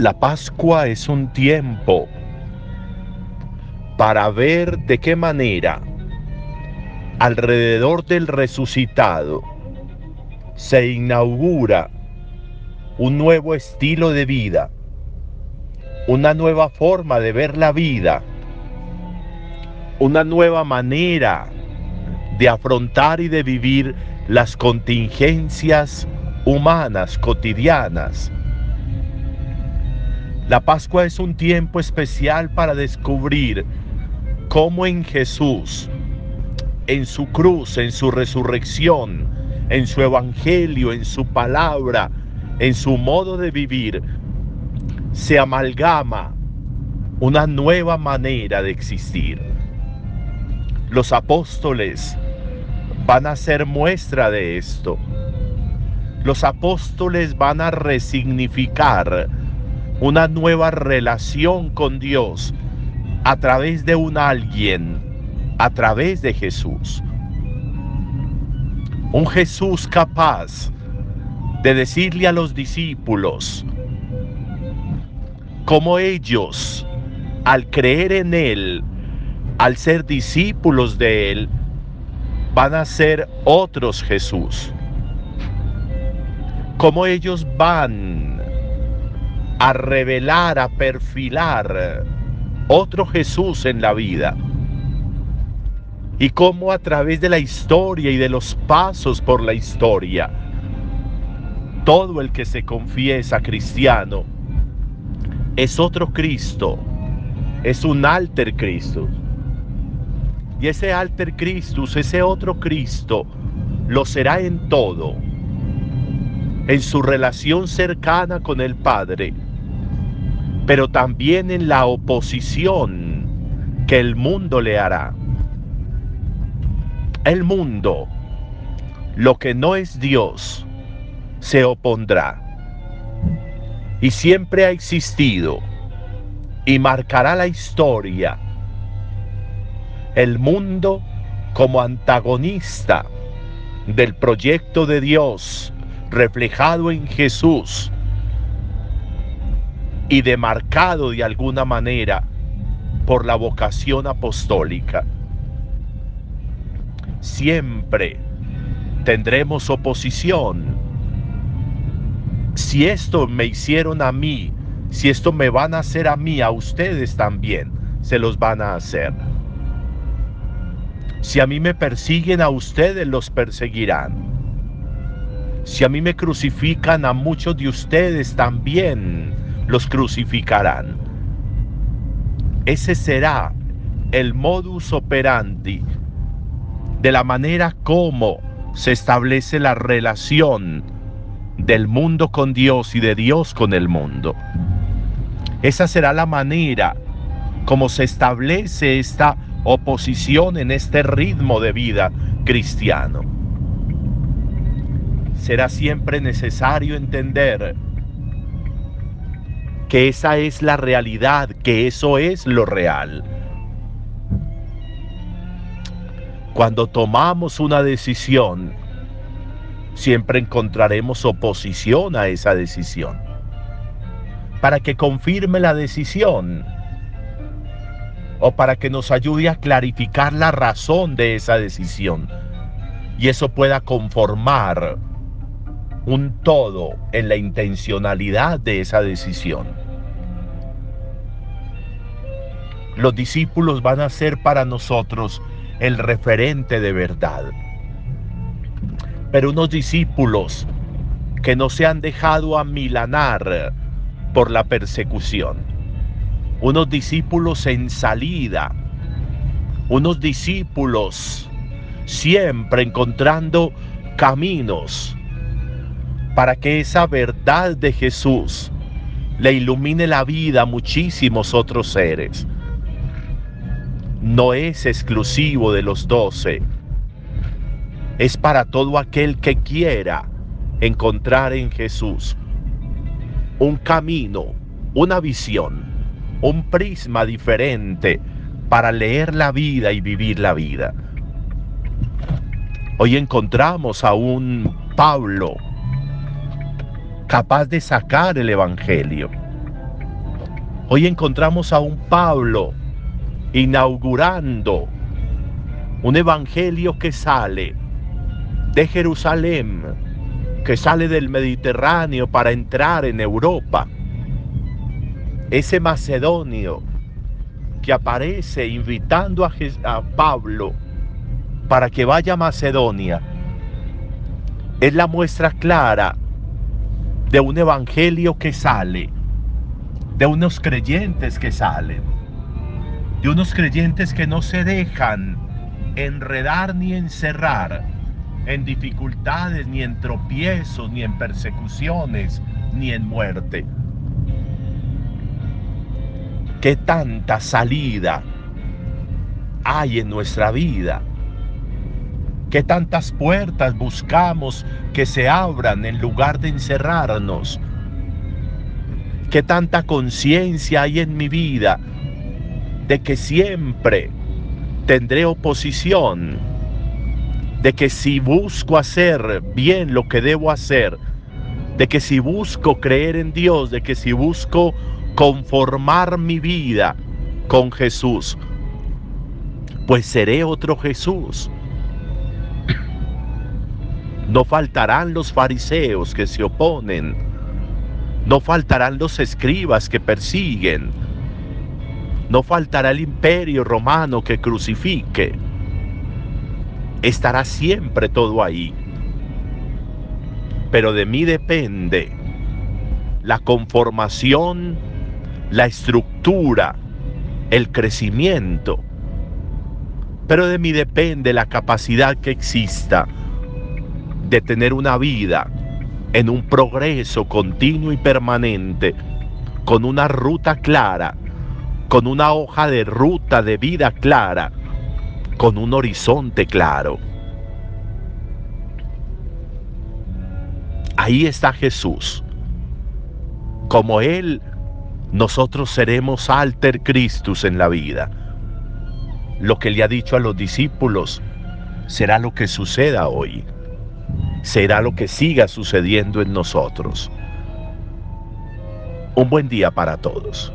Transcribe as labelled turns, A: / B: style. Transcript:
A: La Pascua es un tiempo para ver de qué manera alrededor del resucitado se inaugura un nuevo estilo de vida, una nueva forma de ver la vida, una nueva manera de afrontar y de vivir las contingencias humanas cotidianas. La Pascua es un tiempo especial para descubrir cómo en Jesús, en su cruz, en su resurrección, en su evangelio, en su palabra, en su modo de vivir, se amalgama una nueva manera de existir. Los apóstoles van a ser muestra de esto. Los apóstoles van a resignificar una nueva relación con Dios a través de un alguien, a través de Jesús. Un Jesús capaz de decirle a los discípulos cómo ellos, al creer en Él, al ser discípulos de Él, van a ser otros Jesús. Cómo ellos van a revelar, a perfilar otro Jesús en la vida. Y cómo a través de la historia y de los pasos por la historia, todo el que se confiesa cristiano es otro Cristo, es un alter Cristo. Y ese alter Christus, ese otro Cristo, lo será en todo, en su relación cercana con el Padre, pero también en la oposición que el mundo le hará. El mundo, lo que no es Dios, se opondrá. Y siempre ha existido y marcará la historia. El mundo como antagonista del proyecto de Dios reflejado en Jesús y demarcado de alguna manera por la vocación apostólica. Siempre tendremos oposición. Si esto me hicieron a mí, si esto me van a hacer a mí, a ustedes también se los van a hacer. Si a mí me persiguen, a ustedes los perseguirán. Si a mí me crucifican, a muchos de ustedes también los crucificarán. Ese será el modus operandi de la manera como se establece la relación del mundo con Dios y de Dios con el mundo. Esa será la manera como se establece esta oposición en este ritmo de vida cristiano. Será siempre necesario entender que esa es la realidad, que eso es lo real. Cuando tomamos una decisión, siempre encontraremos oposición a esa decisión. Para que confirme la decisión o para que nos ayude a clarificar la razón de esa decisión y eso pueda conformar un todo en la intencionalidad de esa decisión. Los discípulos van a ser para nosotros el referente de verdad. Pero unos discípulos que no se han dejado amilanar por la persecución. Unos discípulos en salida. Unos discípulos siempre encontrando caminos para que esa verdad de Jesús le ilumine la vida a muchísimos otros seres. No es exclusivo de los doce, es para todo aquel que quiera encontrar en Jesús un camino, una visión, un prisma diferente para leer la vida y vivir la vida. Hoy encontramos a un Pablo capaz de sacar el Evangelio. Hoy encontramos a un Pablo inaugurando un evangelio que sale de Jerusalén, que sale del Mediterráneo para entrar en Europa. Ese macedonio que aparece invitando a, Pablo para que vaya a Macedonia es la muestra clara de un evangelio que sale de unos creyentes que salen, de unos creyentes que no se dejan enredar ni encerrar en dificultades, ni en tropiezos, ni en persecuciones, ni en muerte. ¿Qué tanta salida hay en nuestra vida? ¿Qué tantas puertas buscamos que se abran en lugar de encerrarnos? ¿Qué tanta conciencia hay en mi vida de que siempre tendré oposición? De que si busco hacer bien lo que debo hacer, de que si busco creer en Dios, de que si busco conformar mi vida con Jesús, pues seré otro Jesús. No faltarán los fariseos que se oponen no faltarán los escribas que persiguen. No faltará el imperio romano que crucifique. Estará siempre todo ahí. Pero de mí depende la conformación, la estructura, el crecimiento. Pero de mí depende la capacidad que exista de tener una vida en un progreso continuo y permanente, con una ruta clara, con una hoja de ruta de vida clara, con un horizonte claro. Ahí está Jesús. Como Él, nosotros seremos alter Christus en la vida. Lo que le ha dicho a los discípulos será lo que suceda hoy será lo que siga sucediendo en nosotros. Un buen día para todos.